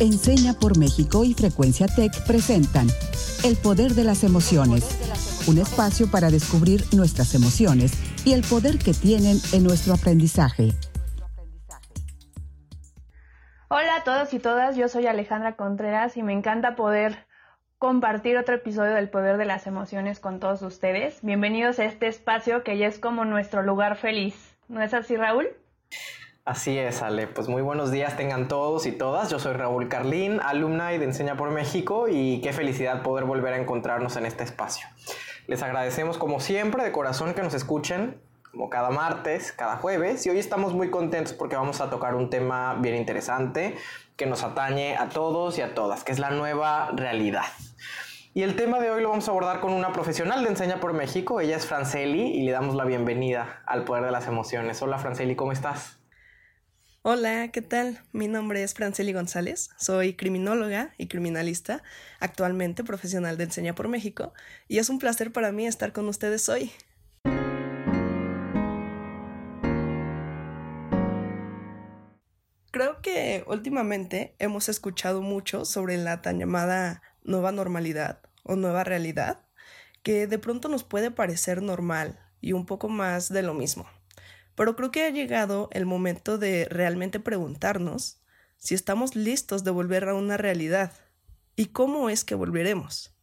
Enseña por México y Frecuencia Tech presentan El Poder de las Emociones, un espacio para descubrir nuestras emociones y el poder que tienen en nuestro aprendizaje. Hola a todos y todas, yo soy Alejandra Contreras y me encanta poder compartir otro episodio del Poder de las Emociones con todos ustedes. Bienvenidos a este espacio que ya es como nuestro lugar feliz. ¿No es así, Raúl? Así es, Ale. Pues muy buenos días tengan todos y todas. Yo soy Raúl Carlín, alumna de Enseña por México y qué felicidad poder volver a encontrarnos en este espacio. Les agradecemos como siempre de corazón que nos escuchen como cada martes, cada jueves y hoy estamos muy contentos porque vamos a tocar un tema bien interesante que nos atañe a todos y a todas, que es la nueva realidad. Y el tema de hoy lo vamos a abordar con una profesional de Enseña por México. Ella es Franceli y le damos la bienvenida al poder de las emociones. Hola Franceli, ¿cómo estás? Hola, ¿qué tal? Mi nombre es Franceli González, soy criminóloga y criminalista, actualmente profesional de Enseña por México, y es un placer para mí estar con ustedes hoy. Creo que últimamente hemos escuchado mucho sobre la tan llamada nueva normalidad o nueva realidad, que de pronto nos puede parecer normal y un poco más de lo mismo. Pero creo que ha llegado el momento de realmente preguntarnos si estamos listos de volver a una realidad y cómo es que volveremos.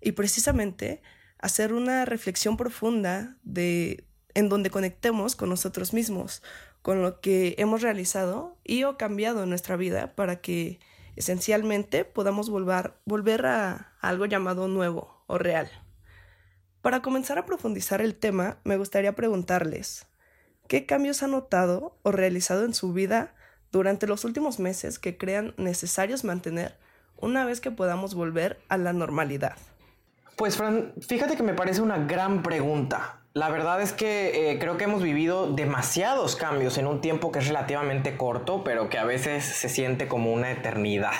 Y precisamente hacer una reflexión profunda de en donde conectemos con nosotros mismos, con lo que hemos realizado y o cambiado en nuestra vida para que esencialmente podamos volver, volver a algo llamado nuevo o real. Para comenzar a profundizar el tema, me gustaría preguntarles, ¿Qué cambios ha notado o realizado en su vida durante los últimos meses que crean necesarios mantener una vez que podamos volver a la normalidad? Pues Fran, fíjate que me parece una gran pregunta. La verdad es que eh, creo que hemos vivido demasiados cambios en un tiempo que es relativamente corto, pero que a veces se siente como una eternidad.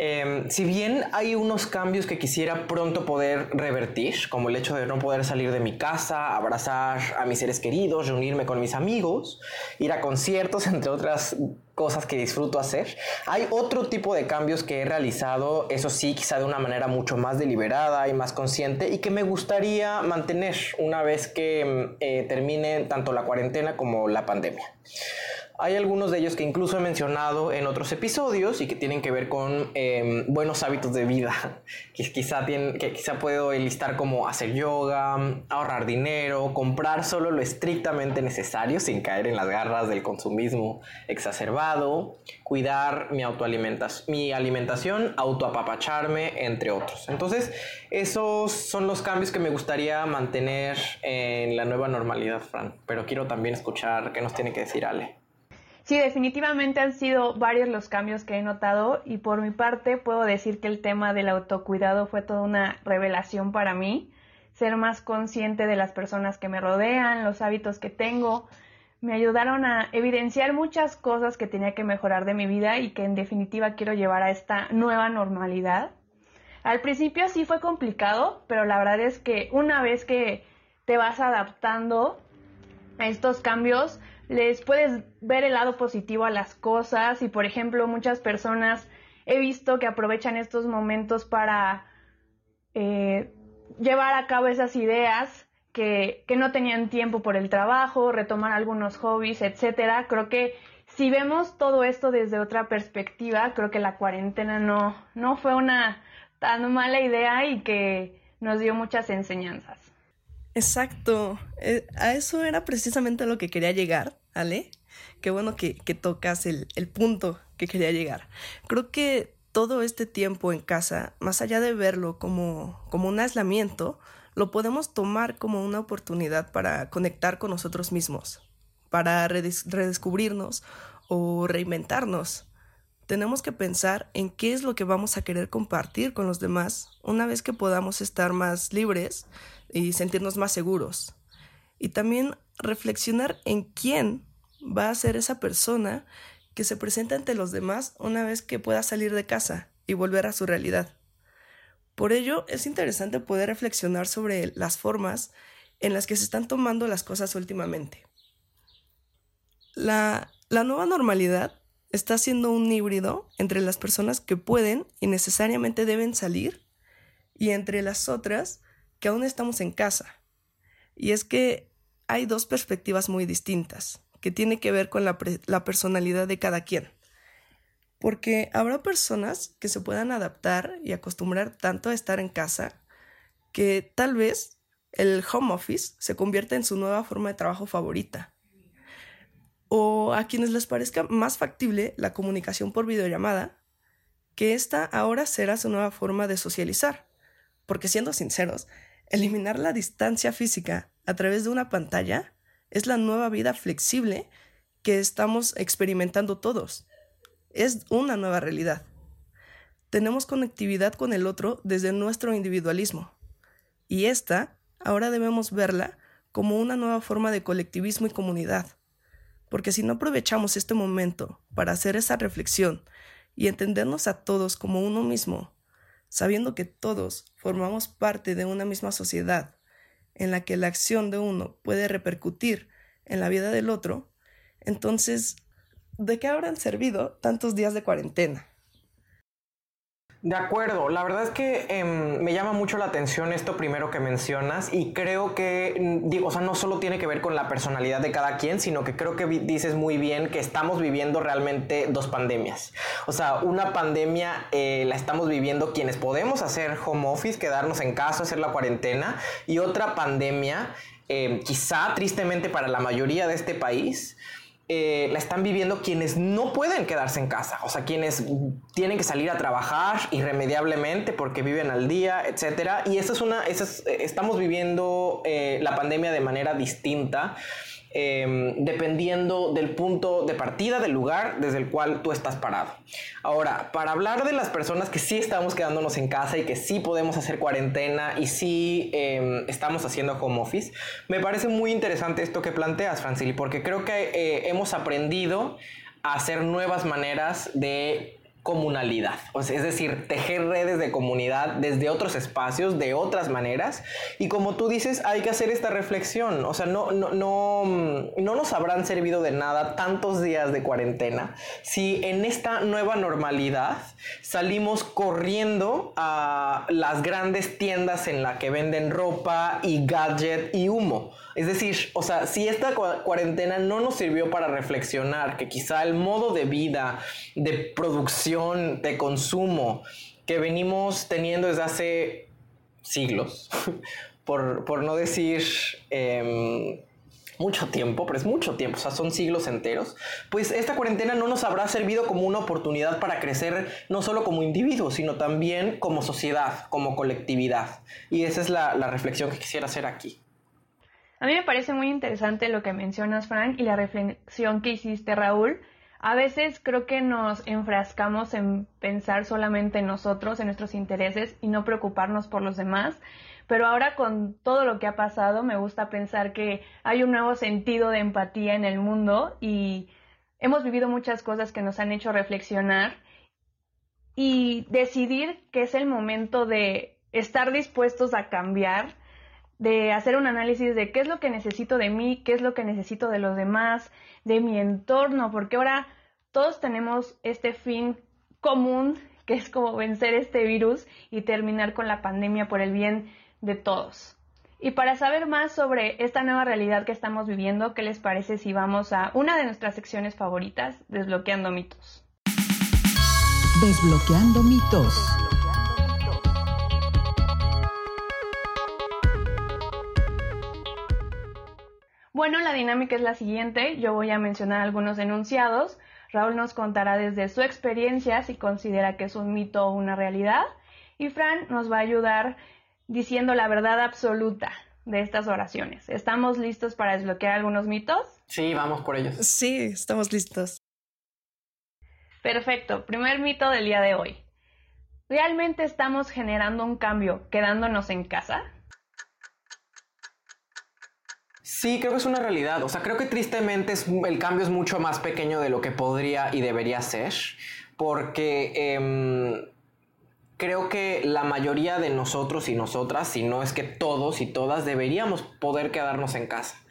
Em, si bien hay unos cambios que quisiera pronto poder revertir, como el hecho de no poder salir de mi casa, abrazar a mis seres queridos, reunirme con mis amigos, ir a conciertos, entre otras cosas que disfruto hacer. Hay otro tipo de cambios que he realizado, eso sí, quizá de una manera mucho más deliberada y más consciente y que me gustaría mantener una vez que em, eh, termine tanto la cuarentena como la pandemia. Hay algunos de ellos que incluso he mencionado en otros episodios y que tienen que ver con em, buenos hábitos de vida. Que quizá, que quizá puedo enlistar como hacer yoga, ahorrar dinero, comprar solo lo estrictamente necesario sin caer en las garras del consumismo exacerbado, cuidar mi, autoalimentación, mi alimentación, autoapapacharme, entre otros. Entonces, esos son los cambios que me gustaría mantener en la nueva normalidad, Fran. Pero quiero también escuchar qué nos tiene que decir Ale. Sí, definitivamente han sido varios los cambios que he notado y por mi parte puedo decir que el tema del autocuidado fue toda una revelación para mí. Ser más consciente de las personas que me rodean, los hábitos que tengo, me ayudaron a evidenciar muchas cosas que tenía que mejorar de mi vida y que en definitiva quiero llevar a esta nueva normalidad. Al principio sí fue complicado, pero la verdad es que una vez que te vas adaptando a estos cambios, les puedes ver el lado positivo a las cosas y por ejemplo muchas personas he visto que aprovechan estos momentos para eh, llevar a cabo esas ideas que, que, no tenían tiempo por el trabajo, retomar algunos hobbies, etcétera. Creo que si vemos todo esto desde otra perspectiva, creo que la cuarentena no, no fue una tan mala idea y que nos dio muchas enseñanzas. Exacto. Eh, a eso era precisamente lo que quería llegar, Ale. Qué bueno que, tocas el, el punto que quería llegar. Creo que todo este tiempo en casa, más allá de verlo como, como un aislamiento, lo podemos tomar como una oportunidad para conectar con nosotros mismos, para redescubrirnos o reinventarnos. Tenemos que pensar en qué es lo que vamos a querer compartir con los demás una vez que podamos estar más libres y sentirnos más seguros. Y también reflexionar en quién va a ser esa persona que se presenta ante los demás una vez que pueda salir de casa y volver a su realidad. Por ello, es interesante poder reflexionar sobre las formas en las que se están tomando las cosas últimamente. La, nueva normalidad está siendo un híbrido entre las personas que pueden y necesariamente deben salir y entre las otras que aún estamos en casa. Y es que hay dos perspectivas muy distintas, que tiene que ver con la, la personalidad de cada quien. Porque habrá personas que se puedan adaptar y acostumbrar tanto a estar en casa que tal vez el home office se convierta en su nueva forma de trabajo favorita. O a quienes les parezca más factible la comunicación por videollamada, que esta ahora será su nueva forma de socializar. Porque siendo sinceros, eliminar la distancia física a través de una pantalla es la nueva vida flexible que estamos experimentando todos. Es una nueva realidad. Tenemos conectividad con el otro desde nuestro individualismo. Y esta ahora debemos verla como una nueva forma de colectivismo y comunidad. Porque si no aprovechamos este momento para hacer esa reflexión y entendernos a todos como uno mismo, sabiendo que todos formamos parte de una misma sociedad en la que la acción de uno puede repercutir en la vida del otro, entonces, ¿de qué habrán servido tantos días de cuarentena? De acuerdo, la verdad es que em, me llama mucho la atención esto primero que mencionas y creo que, mm, digo, o sea, no solo tiene que ver con la personalidad de cada quien, sino que creo que dices muy bien que estamos viviendo realmente dos pandemias. O sea, una pandemia eh, la estamos viviendo quienes podemos hacer home office, quedarnos en casa, hacer la cuarentena, y otra pandemia, em, quizá tristemente para la mayoría de este país, eh, la están viviendo quienes no pueden quedarse en casa, o sea, quienes tienen que salir a trabajar irremediablemente porque viven al día, etcétera. Y esa es una, esa estamos viviendo eh, la pandemia de manera distinta. Em, dependiendo del punto de partida, del lugar desde el cual tú estás parado. Ahora, para hablar de las personas que sí estamos quedándonos en casa y que sí podemos hacer cuarentena y sí em, estamos haciendo home office, me parece muy interesante esto que planteas, Francili, porque creo que eh, hemos aprendido a hacer nuevas maneras de comunalidad, o es decir, tejer redes de comunidad desde otros espacios, de otras maneras, y como tú dices, hay que hacer esta reflexión, o sea, no, no, no, no nos habrán servido de nada tantos días de cuarentena si en esta nueva normalidad salimos corriendo a las grandes tiendas en la que venden ropa y gadget y humo. Es decir, o sea, si esta cuarentena no nos sirvió para reflexionar que quizá el modo de vida, de producción, de consumo que venimos teniendo desde hace siglos, por, no decir em, mucho tiempo, pero es mucho tiempo, o sea, son siglos enteros, pues esta cuarentena no nos habrá servido como una oportunidad para crecer no solo como individuos, sino también como sociedad, como colectividad. Y esa es la reflexión que quisiera hacer aquí. A mí me parece muy interesante lo que mencionas, Frank, y la reflexión que hiciste, Raúl. A veces creo que nos enfrascamos en pensar solamente en nosotros, en nuestros intereses y no preocuparnos por los demás. Pero ahora con todo lo que ha pasado, me gusta pensar que hay un nuevo sentido de empatía en el mundo y hemos vivido muchas cosas que nos han hecho reflexionar y decidir que es el momento de estar dispuestos a cambiar de hacer un análisis de qué es lo que necesito de mí, qué es lo que necesito de los demás, de mi entorno, porque ahora todos tenemos este fin común que es como vencer este virus y terminar con la pandemia por el bien de todos. Y para saber más sobre esta nueva realidad que estamos viviendo, ¿qué les parece si vamos a una de nuestras secciones favoritas, Desbloqueando mitos? Desbloqueando mitos. Bueno, la dinámica es la siguiente. Yo voy a mencionar algunos enunciados. Raúl nos contará desde su experiencia si considera que es un mito o una realidad. Y Fran nos va a ayudar diciendo la verdad absoluta de estas oraciones. ¿Estamos listos para desbloquear algunos mitos? Sí, vamos por ellos. Sí, estamos listos. Perfecto. Primer mito del día de hoy. ¿Realmente estamos generando un cambio quedándonos en casa? Sí, creo que es una realidad. O sea, creo que tristemente el cambio es mucho más pequeño de lo que podría y debería ser, porque em, creo que la mayoría de nosotros y nosotras, si no es que todos y todas, deberíamos poder quedarnos en casa.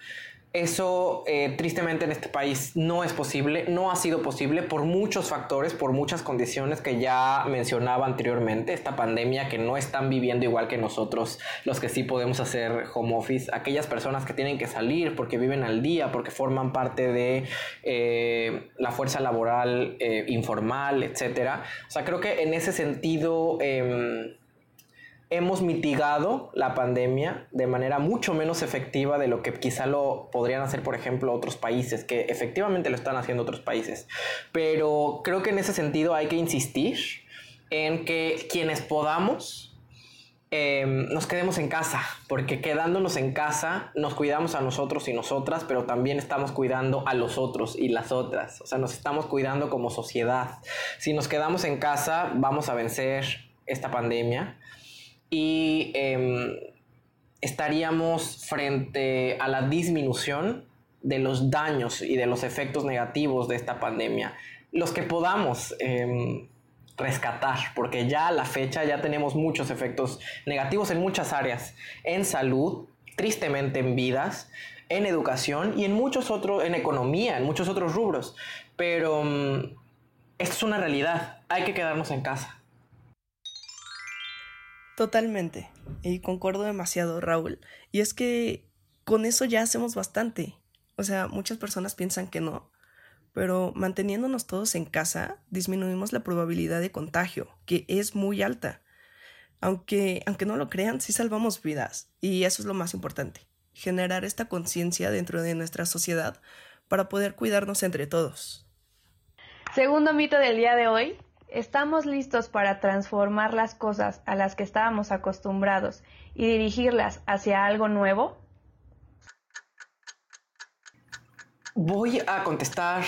Eso eh, tristemente en este país no es posible, no ha sido posible por muchos factores, por muchas condiciones que ya mencionaba anteriormente. Esta pandemia que no están viviendo igual que nosotros, los que sí podemos hacer home office, aquellas personas que tienen que salir porque viven al día, porque forman parte de eh, la fuerza laboral eh, informal, etc. O sea, creo que en ese sentido em, hemos mitigado la pandemia de manera mucho menos efectiva de lo que quizá lo podrían hacer, por ejemplo, otros países, que efectivamente lo están haciendo otros países. Pero creo que en ese sentido hay que insistir en que quienes podamos em, nos quedemos en casa, porque quedándonos en casa nos cuidamos a nosotros y nosotras, pero también estamos cuidando a los otros y las otras. O sea, nos estamos cuidando como sociedad. Si nos quedamos en casa, vamos a vencer esta pandemia y em, estaríamos frente a la disminución de los daños y de los efectos negativos de esta pandemia. Los que podamos em, rescatar, porque ya a la fecha ya tenemos muchos efectos negativos en muchas áreas, en salud, tristemente en vidas, en educación y en muchos otros, en economía, en muchos otros rubros. Pero em, esto es una realidad, hay que quedarnos en casa. Totalmente. Y concuerdo demasiado, Raúl. Y es que con eso ya hacemos bastante. O sea, muchas personas piensan que no, pero manteniéndonos todos en casa, disminuimos la probabilidad de contagio, que es muy alta. Aunque, aunque no lo crean, sí salvamos vidas. Y eso es lo más importante. Generar esta conciencia dentro de nuestra sociedad para poder cuidarnos entre todos. Segundo mito del día de hoy, ¿Estamos listos para transformar las cosas a las que estábamos acostumbrados y dirigirlas hacia algo nuevo? Voy a contestar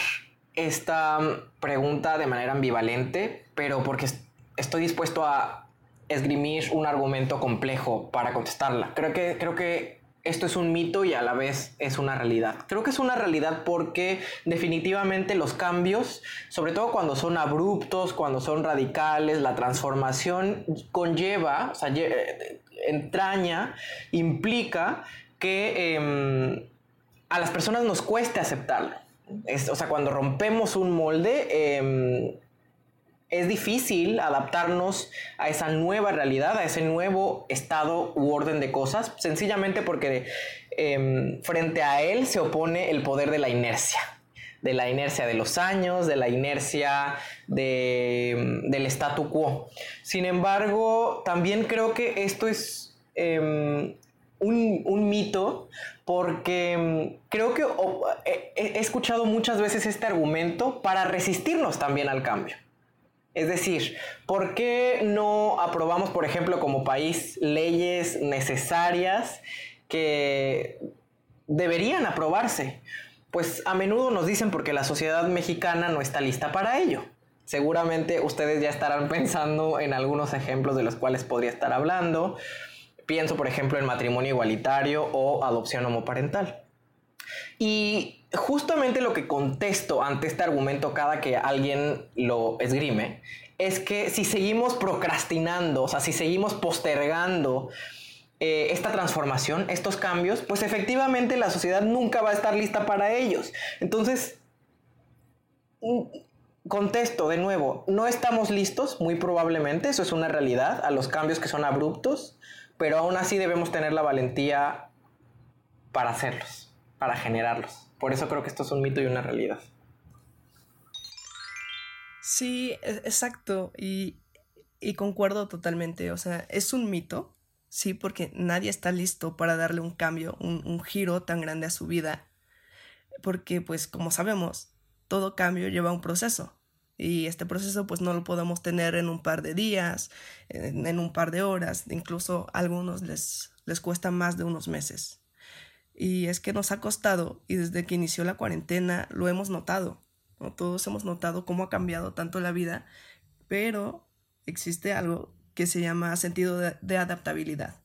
esta pregunta de manera ambivalente, pero porque estoy dispuesto a esgrimir un argumento complejo para contestarla. Creo que, creo que esto es un mito y a la vez es una realidad. Creo que es una realidad porque definitivamente los cambios, sobre todo cuando son abruptos, cuando son radicales, la transformación conlleva, o sea, eh, entraña, implica que em, a las personas nos cueste aceptarlo. o sea, cuando rompemos un molde, em, es difícil adaptarnos a esa nueva realidad, a ese nuevo estado u orden de cosas, sencillamente porque em, frente a él se opone el poder de la inercia, de la inercia de los años, de la inercia del statu quo. Sin embargo, también creo que esto es em, un, mito porque em, creo que he escuchado muchas veces este argumento para resistirnos también al cambio. Es decir, ¿por qué no aprobamos, por ejemplo, como país leyes necesarias que deberían aprobarse? Pues a menudo nos dicen porque la sociedad mexicana no está lista para ello. Seguramente ustedes ya estarán pensando en algunos ejemplos de los cuales podría estar hablando. Pienso, por ejemplo, en matrimonio igualitario o adopción homoparental. Y justamente lo que contesto ante este argumento cada que alguien lo esgrime es que si seguimos procrastinando, o sea, si seguimos postergando eh, esta transformación, estos cambios, pues efectivamente la sociedad nunca va a estar lista para ellos. Entonces, mm, contesto de nuevo, no estamos listos, muy probablemente, eso es una realidad, a los cambios que son abruptos, pero aún así debemos tener la valentía para hacerlos, para generarlos. Por eso creo que esto es un mito y una realidad. Sí, e, exacto. Y, concuerdo totalmente. O sea, es un mito, sí, porque nadie está listo para darle un cambio, un, un giro tan grande a su vida. Porque, pues, como sabemos, todo cambio lleva un proceso. Y este proceso pues no lo podemos tener en un par de días, en, en, un par de horas, incluso a algunos les, les cuesta más de unos meses. Y es que nos ha costado y desde que inició la cuarentena lo hemos notado. Todos hemos notado cómo ha cambiado tanto la vida, pero existe algo que se llama sentido de, adaptabilidad.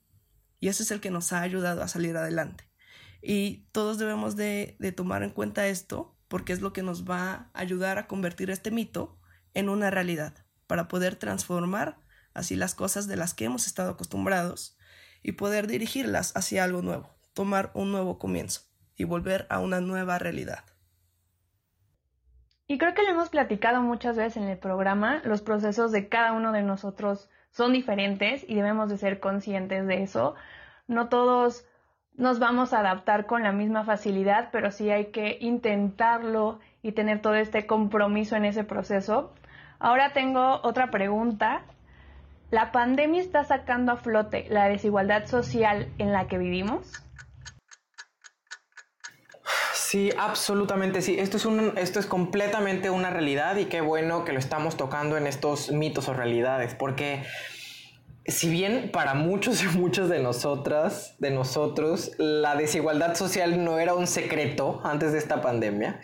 Y ese es el que nos ha ayudado a salir adelante. Y todos debemos de, tomar en cuenta esto porque es lo que nos va a ayudar a convertir este mito en una realidad, para poder transformar así las cosas de las que hemos estado acostumbrados y poder dirigirlas hacia algo nuevo tomar un nuevo comienzo. y volver a una nueva realidad. Y creo que lo hemos platicado muchas veces en el programa, los procesos de cada uno de nosotros son diferentes y debemos de ser conscientes de eso. No todos nos vamos a adaptar con la misma facilidad, pero sí hay que intentarlo y tener todo este compromiso en ese proceso. Ahora tengo otra pregunta. ¿La pandemia está sacando a flote la desigualdad social en la que vivimos? Sí, absolutamente sí. Esto es, un, esto es completamente una realidad y qué bueno que lo estamos tocando en estos mitos o realidades, porque si bien para muchos y muchas de nosotras, de nosotros, la desigualdad social no era un secreto antes de esta pandemia,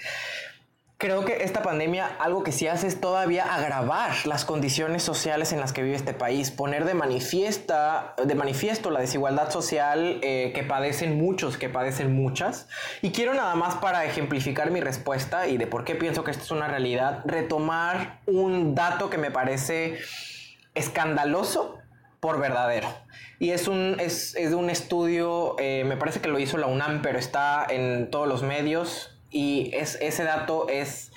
creo que esta pandemia algo que sí hace es todavía agravar las condiciones sociales en las que vive este país, poner de, manifiesta, de manifiesto la desigualdad social eh, que padecen muchos, que padecen muchas. Y quiero nada más para ejemplificar mi respuesta y de por qué pienso que esto es una realidad, retomar un dato que me parece escandaloso por verdadero. Y es un, es, es un estudio, eh, me parece que lo hizo la UNAM, pero está en todos los medios y es, ese dato es,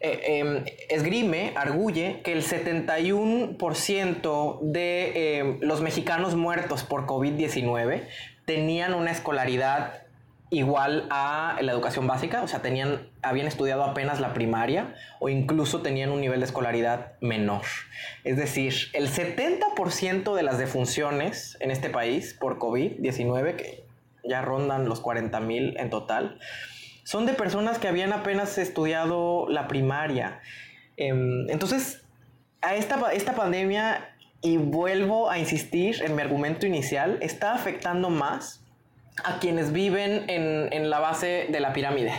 eh, em, esgrime, arguye que el 71% de em, los mexicanos muertos por COVID-19 tenían una escolaridad igual a la educación básica, o sea, tenían, habían estudiado apenas la primaria o incluso tenían un nivel de escolaridad menor. Es decir, el 70% de las defunciones en este país por COVID-19, que ya rondan los 40 mil en total, son de personas que habían apenas estudiado la primaria. Em, entonces, a esta, esta pandemia, y vuelvo a insistir en mi argumento inicial, está afectando más a quienes viven en, la base de la pirámide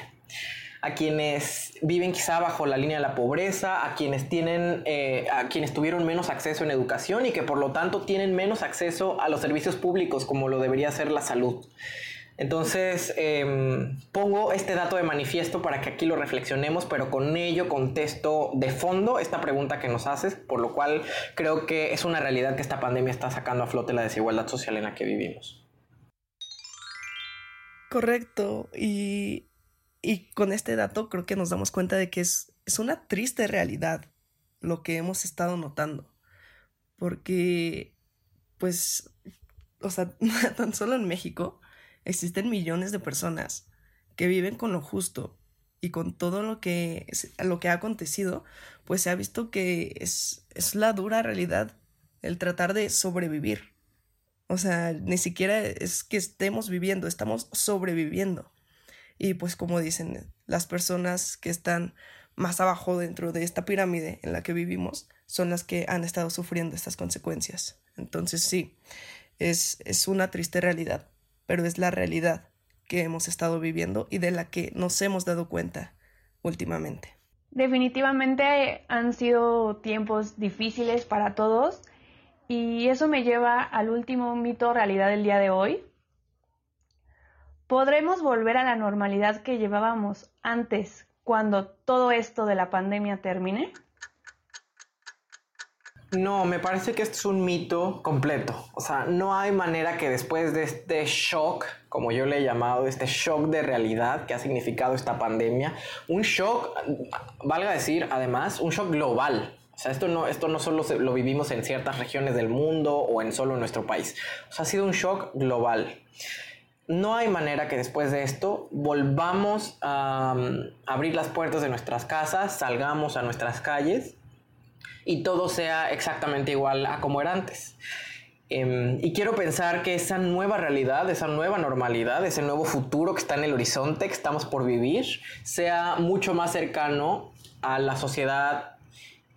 a quienes viven quizá bajo la línea de la pobreza, a quienes tienen, eh, a quienes tuvieron menos acceso en educación y que por lo tanto tienen menos acceso a los servicios públicos como lo debería ser la salud. Entonces, em, pongo este dato de manifiesto para que aquí lo reflexionemos, pero con ello contesto de fondo esta pregunta que nos haces, por lo cual creo que es una realidad que esta pandemia está sacando a flote la desigualdad social en la que vivimos. Correcto, y, con este dato creo que nos damos cuenta de que es, es una triste realidad lo que hemos estado notando, porque, pues, o sea, tan solo en México, existen millones de personas que viven con lo justo y con todo lo que, lo que ha acontecido, pues se ha visto que es, es la dura realidad el tratar de sobrevivir. O sea, ni siquiera es que estemos viviendo, estamos sobreviviendo. Y pues como dicen, las personas que están más abajo dentro de esta pirámide en la que vivimos son las que han estado sufriendo estas consecuencias. Entonces sí, es, es una triste realidad pero es la realidad que hemos estado viviendo y de la que nos hemos dado cuenta últimamente. Definitivamente han sido tiempos difíciles para todos y eso me lleva al último mito realidad del día de hoy. ¿Podremos volver a la normalidad que llevábamos antes cuando todo esto de la pandemia termine? No, me parece que esto es un mito completo. O sea, no hay manera que después de este shock, como yo le he llamado, este shock de realidad que ha significado esta pandemia, un shock, valga decir, además, un shock global. O sea, esto no, esto no solo lo vivimos en ciertas regiones del mundo o en solo nuestro país. O sea, ha sido un shock global. No hay manera que después de esto volvamos a um, abrir las puertas de nuestras casas, salgamos a nuestras calles y todo sea exactamente igual a como era antes. Em, y quiero pensar que esa nueva realidad, esa nueva normalidad, ese nuevo futuro que está en el horizonte, que estamos por vivir, sea mucho más cercano a la sociedad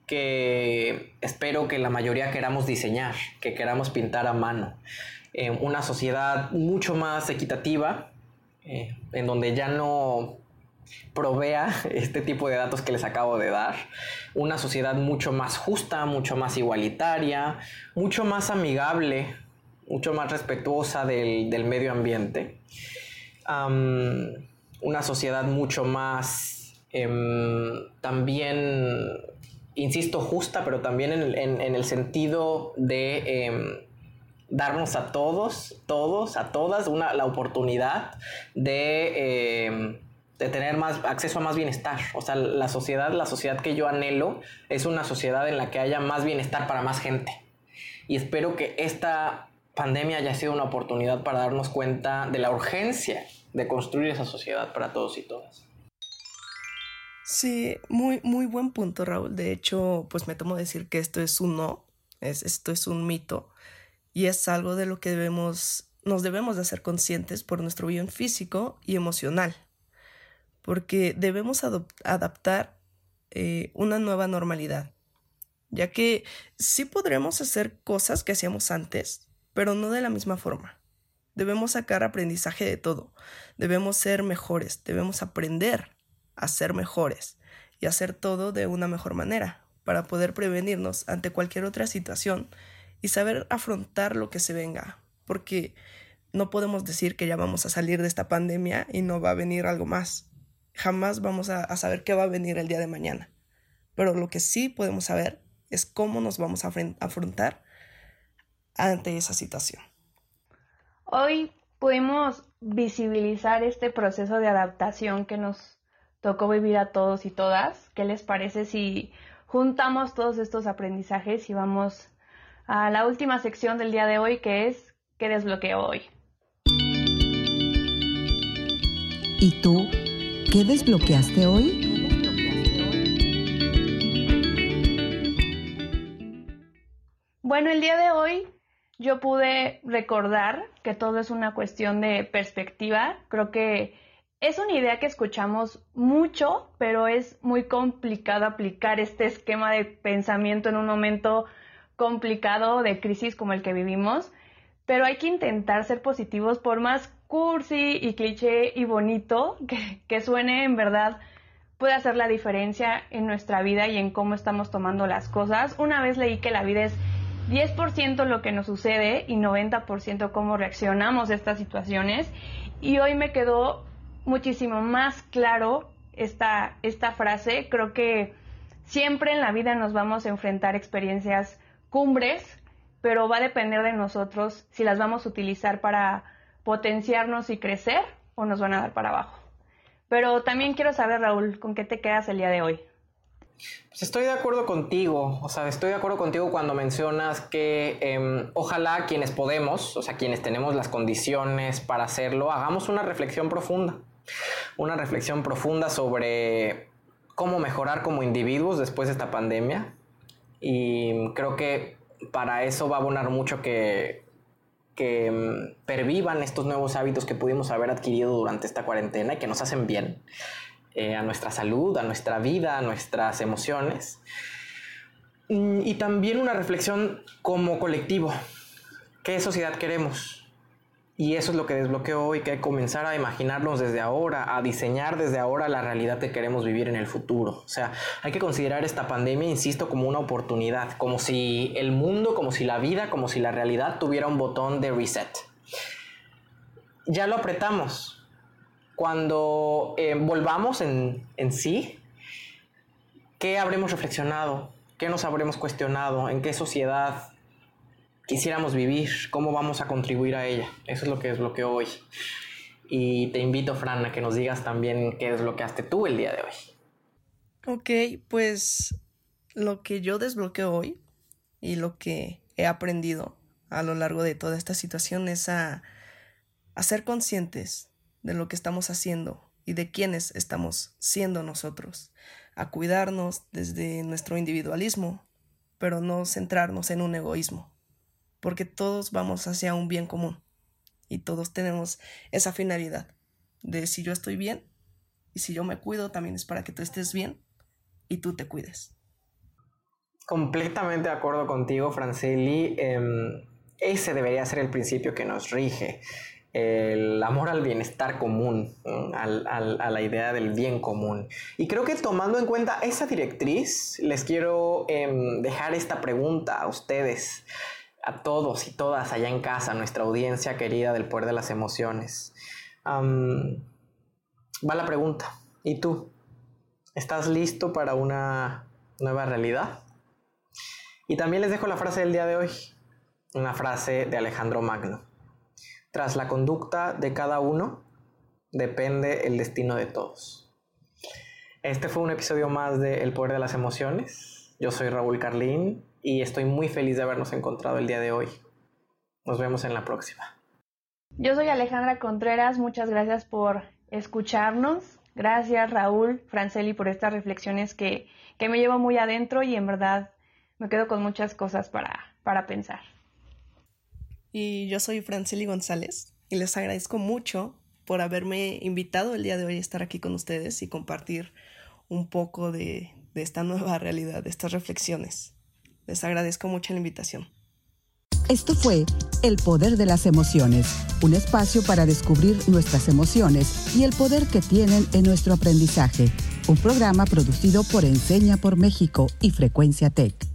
que espero que la mayoría queramos diseñar, que queramos pintar a mano. Em, una sociedad mucho más equitativa, eh, en donde ya no provea este tipo de datos que les acabo de dar. Una sociedad mucho más justa, mucho más igualitaria, mucho más amigable, mucho más respetuosa del, medio ambiente. una sociedad mucho más em, también, insisto, justa, pero también en, el sentido de em, darnos a todos, todos, a todas, una, la oportunidad de, em, de, tener más acceso a más bienestar. O sea, la sociedad, la sociedad que yo anhelo es una sociedad en la que haya más bienestar para más gente. Y espero que esta pandemia haya sido una oportunidad para darnos cuenta de la urgencia de construir esa sociedad para todos y todas. Sí, muy, muy buen punto, Raúl. De hecho, pues me tomo decir que esto es un no, es, esto es un mito y es algo de lo que debemos, nos debemos de hacer conscientes por nuestro bien físico y emocional, porque debemos adaptar eh, una nueva normalidad, ya que sí podremos hacer cosas que hacíamos antes, pero no de la misma forma. Debemos sacar aprendizaje de todo, debemos ser mejores, debemos aprender a ser mejores y hacer todo de una mejor manera para poder prevenirnos ante cualquier otra situación y saber afrontar lo que se venga, porque no podemos decir que ya vamos a salir de esta pandemia y no va a venir algo más. Jamás vamos a, saber qué va a venir el día de mañana. Pero lo que sí podemos saber es cómo nos vamos a afrontar ante esa situación. Hoy pudimos visibilizar este proceso de adaptación que nos tocó vivir a todos y todas. ¿Qué les parece si juntamos todos estos aprendizajes y vamos a la última sección del día de hoy que es ¿Qué desbloqueo hoy? ¿Y tú? ¿Qué desbloqueaste hoy? Bueno, el día de hoy yo pude recordar que todo es una cuestión de perspectiva. Creo que es una idea que escuchamos mucho, pero es muy complicado aplicar este esquema de pensamiento en un momento complicado de crisis como el que vivimos. Pero hay que intentar ser positivos por más cursi y cliché y bonito que, suene en verdad puede hacer la diferencia en nuestra vida y en cómo estamos tomando las cosas. Una vez leí que la vida es 10% lo que nos sucede y 90% cómo reaccionamos a estas situaciones. Y hoy me quedó muchísimo más claro esta, esta frase. Creo que siempre en la vida nos vamos a enfrentar experiencias cumbres, pero va a depender de nosotros si las vamos a utilizar para potenciarnos y crecer o nos van a dar para abajo. Pero también quiero saber, Raúl, ¿con qué te quedas el día de hoy? Pues estoy de acuerdo contigo, o sea, estoy de acuerdo contigo cuando mencionas que em, ojalá quienes podemos, o sea, quienes tenemos las condiciones para hacerlo, hagamos una reflexión profunda una reflexión profunda sobre cómo mejorar como individuos después de esta pandemia. Y creo que para eso va a abonar mucho que, que mm, pervivan estos nuevos hábitos que pudimos haber adquirido durante esta cuarentena y que nos hacen bien eh, a nuestra salud, a nuestra vida, a nuestras emociones. Mm, y también una reflexión como colectivo. ¿Qué sociedad queremos? Y eso es lo que desbloqueo hoy, que hay que comenzar a imaginarnos desde ahora, a diseñar desde ahora la realidad que queremos vivir en el futuro. O sea, hay que considerar esta pandemia, insisto, como una oportunidad, como si el mundo, como si la vida, como si la realidad tuviera un botón de reset. Ya lo apretamos. Cuando eh, volvamos en, en sí, ¿qué habremos reflexionado? ¿Qué nos habremos cuestionado? ¿En qué sociedad quisiéramos vivir, cómo vamos a contribuir a ella. Eso es lo que desbloqueo hoy. Y te invito, Fran, a que nos digas también qué desbloqueaste tú el día de hoy. Ok, pues lo que yo desbloqueo hoy y lo que he aprendido a lo largo de toda esta situación es a, a ser conscientes de lo que estamos haciendo y de quiénes estamos siendo nosotros, a cuidarnos desde nuestro individualismo, pero no centrarnos en un egoísmo porque todos vamos hacia un bien común y todos tenemos esa finalidad de si yo estoy bien y si yo me cuido también es para que tú estés bien y tú te cuides. Completamente de acuerdo contigo, Franceli. Em, ese debería ser el principio que nos rige. El amor al bienestar común, a la idea del bien común. Y creo que tomando en cuenta esa directriz, les quiero em, dejar esta pregunta a ustedes a todos y todas allá en casa, nuestra audiencia querida del poder de las emociones. va la pregunta. ¿Y tú? ¿Estás listo para una nueva realidad? Y también les dejo la frase del día de hoy. una frase de Alejandro Magno. Tras la conducta de cada uno depende el destino de todos. Este fue un episodio más de El Poder de las Emociones. Yo soy Raúl Carlín y estoy muy feliz de habernos encontrado el día de hoy. Nos vemos en la próxima. Yo soy Alejandra Contreras, muchas gracias por escucharnos. Gracias Raúl, Franceli, por estas reflexiones que, que me llevo muy adentro y en verdad me quedo con muchas cosas para, para pensar. Y yo soy Franceli González y les agradezco mucho por haberme invitado el día de hoy a estar aquí con ustedes y compartir un poco de, de esta nueva realidad, de estas reflexiones. Les agradezco mucho la invitación. Esto fue El Poder de las Emociones, un espacio para descubrir nuestras emociones y el poder que tienen en nuestro aprendizaje. Un programa producido por Enseña por México y Frecuencia Tech.